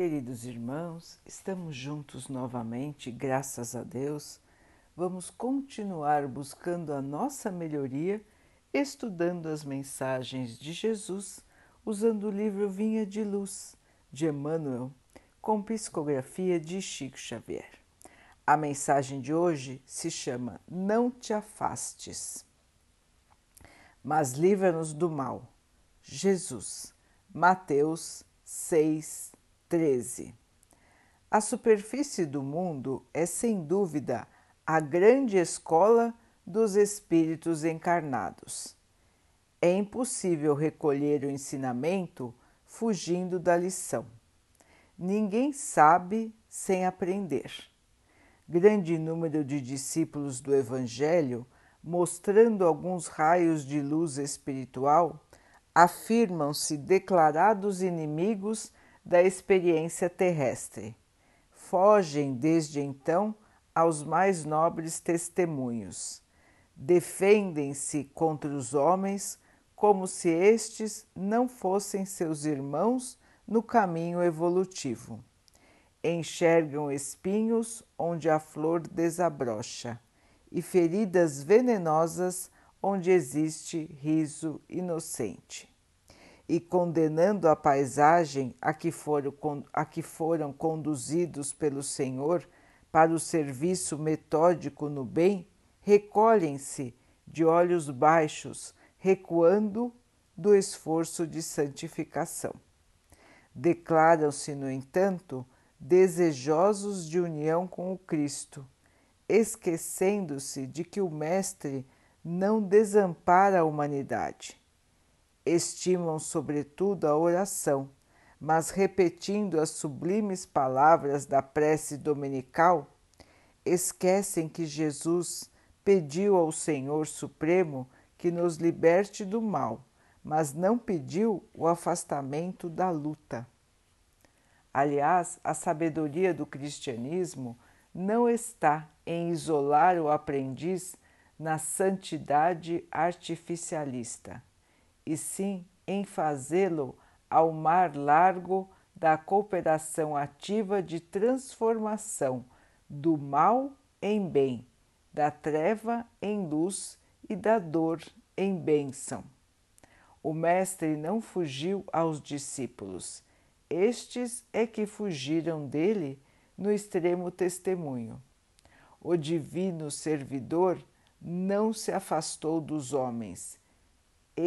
Queridos irmãos, estamos juntos novamente, graças a Deus. Vamos continuar buscando a nossa melhoria, estudando as mensagens de Jesus, usando o livro Vinha de Luz, de Emmanuel, com psicografia de Chico Xavier. A mensagem de hoje se chama Não te afastes, mas livra-nos do mal. Jesus, Mateus 6, 13. A superfície do mundo é sem dúvida a grande escola dos espíritos encarnados. É impossível recolher o ensinamento fugindo da lição. Ninguém sabe sem aprender. Grande número de discípulos do Evangelho, mostrando alguns raios de luz espiritual, afirmam-se declarados inimigos da experiência terrestre. Fogem desde então aos mais nobres testemunhos. Defendem-se contra os homens como se estes não fossem seus irmãos no caminho evolutivo. Enxergam espinhos onde a flor desabrocha e feridas venenosas onde existe riso inocente e condenando a paisagem a que foram, a que foram conduzidos pelo Senhor para o serviço metódico no bem, recolhem-se de olhos baixos, recuando do esforço de santificação. Declaram-se, no entanto, desejosos de união com o Cristo, esquecendo-se de que o Mestre não desampara a humanidade estimam sobretudo a oração, mas repetindo as sublimes palavras da prece dominical, esquecem que Jesus pediu ao Senhor Supremo que nos liberte do mal, mas não pediu o afastamento da luta. Aliás, a sabedoria do cristianismo não está em isolar o aprendiz na santidade artificialista e sim em fazê-lo ao mar largo da cooperação ativa de transformação do mal em bem, da treva em luz e da dor em bênção. O Mestre não fugiu aos discípulos, estes é que fugiram dele no extremo testemunho. O divino servidor não se afastou dos homens,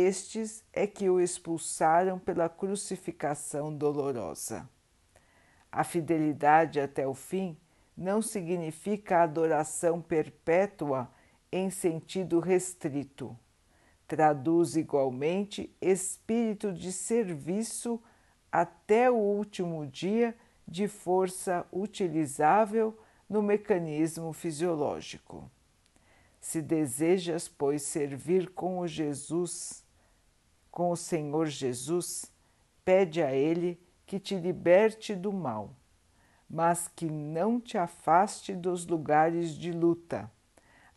estes é que o expulsaram pela crucificação dolorosa. A fidelidade até o fim não significa adoração perpétua em sentido restrito. Traduz igualmente espírito de serviço até o último dia de força utilizável no mecanismo fisiológico. Se desejas, pois, servir com o Jesus com o Senhor Jesus, pede a Ele que te liberte do mal, mas que não te afaste dos lugares de luta,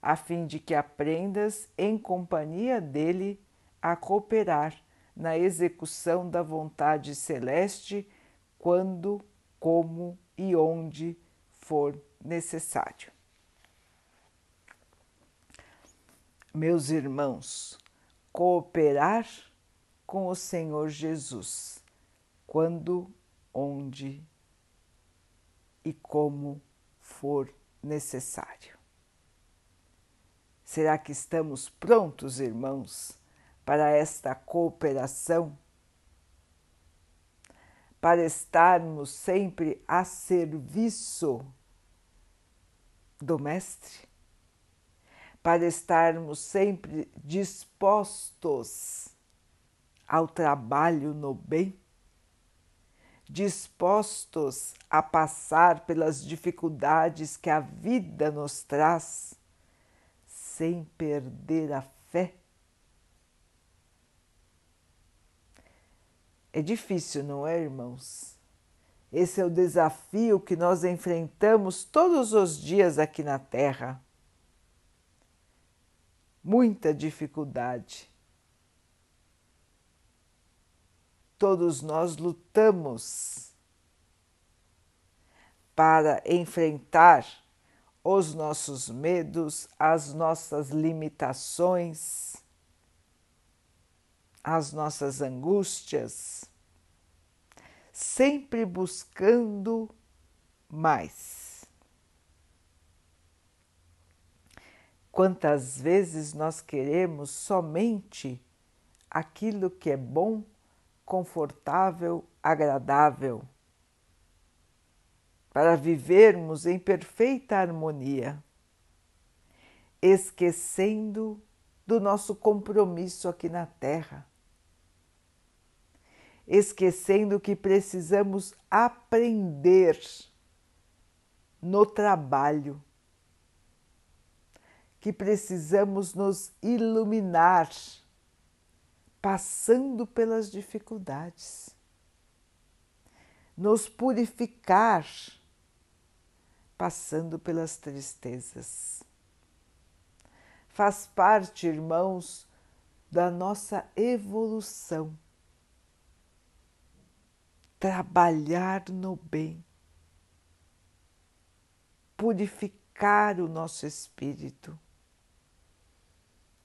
a fim de que aprendas, em companhia dele, a cooperar na execução da vontade celeste quando, como e onde for necessário. Meus irmãos, cooperar com o Senhor Jesus, quando, onde e como for necessário. Será que estamos prontos, irmãos, para esta cooperação? Para estarmos sempre a serviço do Mestre? Para estarmos sempre dispostos ao trabalho no bem, dispostos a passar pelas dificuldades que a vida nos traz, sem perder a fé. É difícil, não é, irmãos? Esse é o desafio que nós enfrentamos todos os dias aqui na Terra. Muita dificuldade Todos nós lutamos para enfrentar os nossos medos, as nossas limitações, as nossas angústias, sempre buscando mais. Quantas vezes nós queremos somente aquilo que é bom, confortável, agradável para vivermos em perfeita harmonia, esquecendo do nosso compromisso aqui na Terra, esquecendo que precisamos aprender no trabalho, que precisamos nos iluminar passando pelas dificuldades, nos purificar passando pelas tristezas. Faz parte, irmãos, da nossa evolução. Trabalhar no bem, purificar o nosso espírito,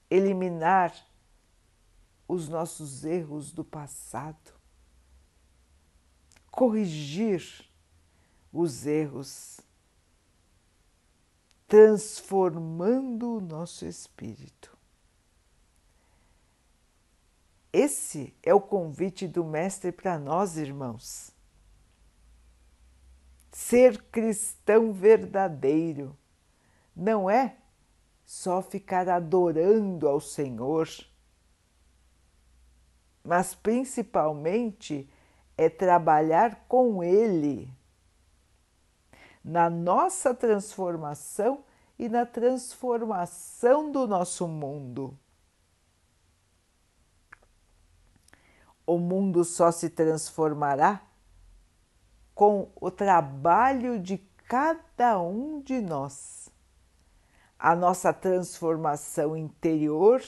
eliminar os nossos erros do passado, corrigir os erros transformando o nosso espírito. Esse é o convite do Mestre para nós, irmãos. Ser cristão verdadeiro não é só ficar adorando ao Senhor, mas principalmente é trabalhar com Ele na nossa transformação e na transformação do nosso mundo. O mundo só se transformará com o trabalho de cada um de nós, a nossa transformação interior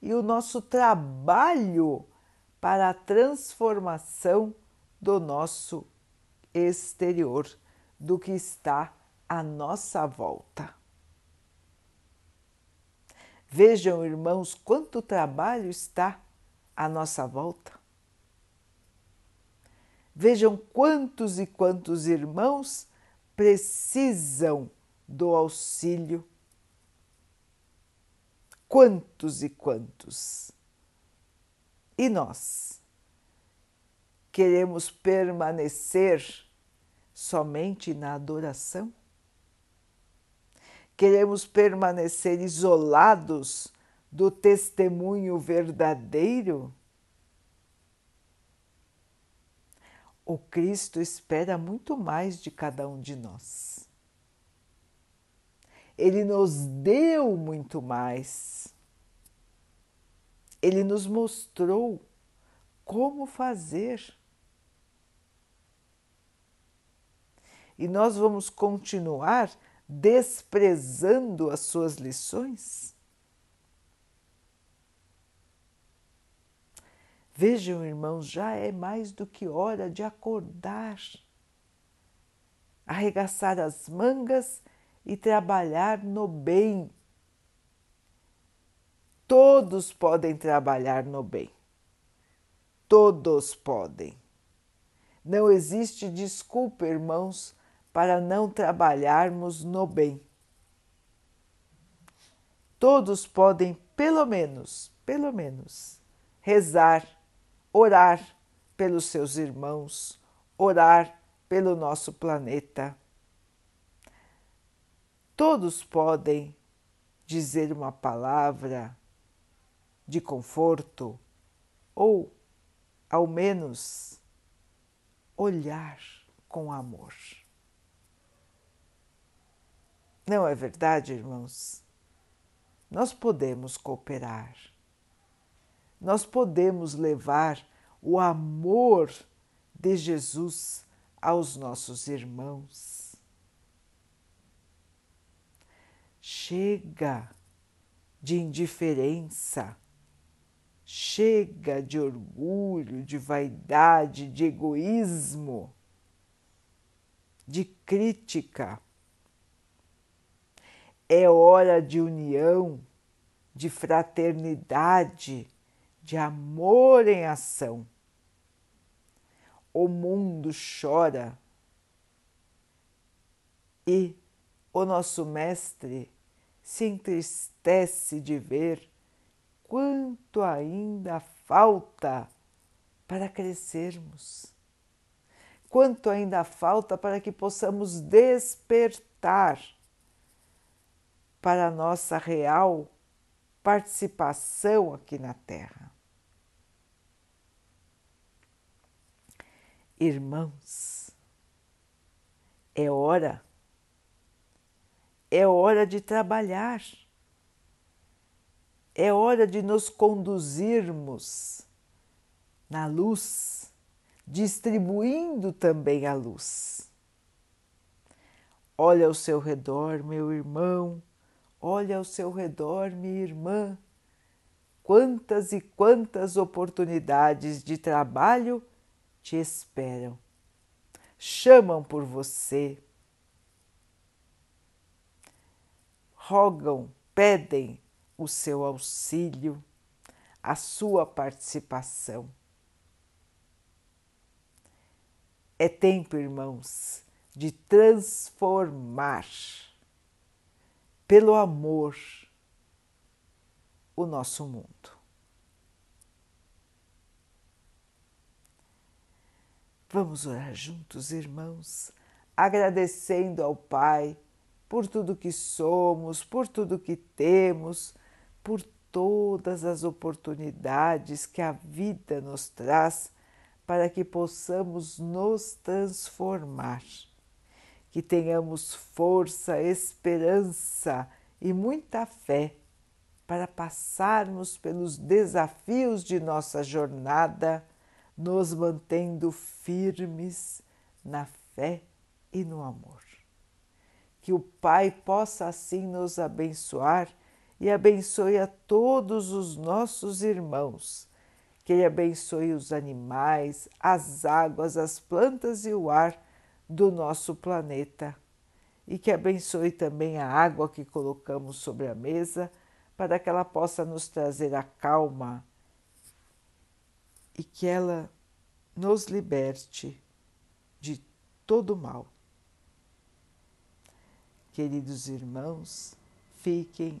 e o nosso trabalho para a transformação do nosso exterior do que está à nossa volta. Vejam, irmãos, quanto trabalho está à nossa volta. Vejam quantos e quantos irmãos precisam do auxílio. Quantos e quantos. E nós queremos permanecer somente na adoração? Queremos permanecer isolados do testemunho verdadeiro? O Cristo espera muito mais de cada um de nós. Ele nos deu muito mais. Ele nos mostrou como fazer e nós vamos continuar desprezando as suas lições? Vejam, irmãos, já é mais do que hora de acordar, arregaçar as mangas e trabalhar no bem. Todos podem trabalhar no bem. Todos podem. Não existe desculpa, irmãos, para não trabalharmos no bem. Todos podem, pelo menos, pelo menos, rezar, orar pelos seus irmãos, orar pelo nosso planeta. Todos podem dizer uma palavra de conforto ou, ao menos, olhar com amor. Não é verdade, irmãos? Nós podemos cooperar, nós podemos levar o amor de Jesus aos nossos irmãos. Chega de indiferença, chega de orgulho, de vaidade, de egoísmo. de crítica. É hora de união, de fraternidade, de amor em ação. O mundo chora e o nosso Mestre se entristece de ver quanto ainda falta para crescermos, quanto ainda falta para que possamos despertar para a nossa real participação aqui na Terra. Irmãos, é hora é hora de trabalhar, é hora de nos conduzirmos na luz, distribuindo também a luz. Olha ao seu redor, meu irmão, olha ao seu redor, minha irmã. Quantas e quantas oportunidades de trabalho te esperam. Chamam por você, rogam, pedem o seu auxílio, a sua participação. É tempo, irmãos, de transformar pelo amor o nosso mundo. Vamos orar juntos, irmãos, agradecendo ao Pai por tudo que somos, por tudo que temos, por todas as oportunidades que a vida nos traz para que possamos nos transformar, que tenhamos força, esperança e muita fé para passarmos pelos desafios de nossa jornada, nos mantendo firmes na fé e no amor. Que o Pai possa assim nos abençoar e abençoe a todos os nossos irmãos. Que Ele abençoe os animais, as águas, as plantas e o ar do nosso planeta. E que abençoe também a água que colocamos sobre a mesa, para que ela possa nos trazer a calma e que ela nos liberte de todo mal. Queridos irmãos, fiquem,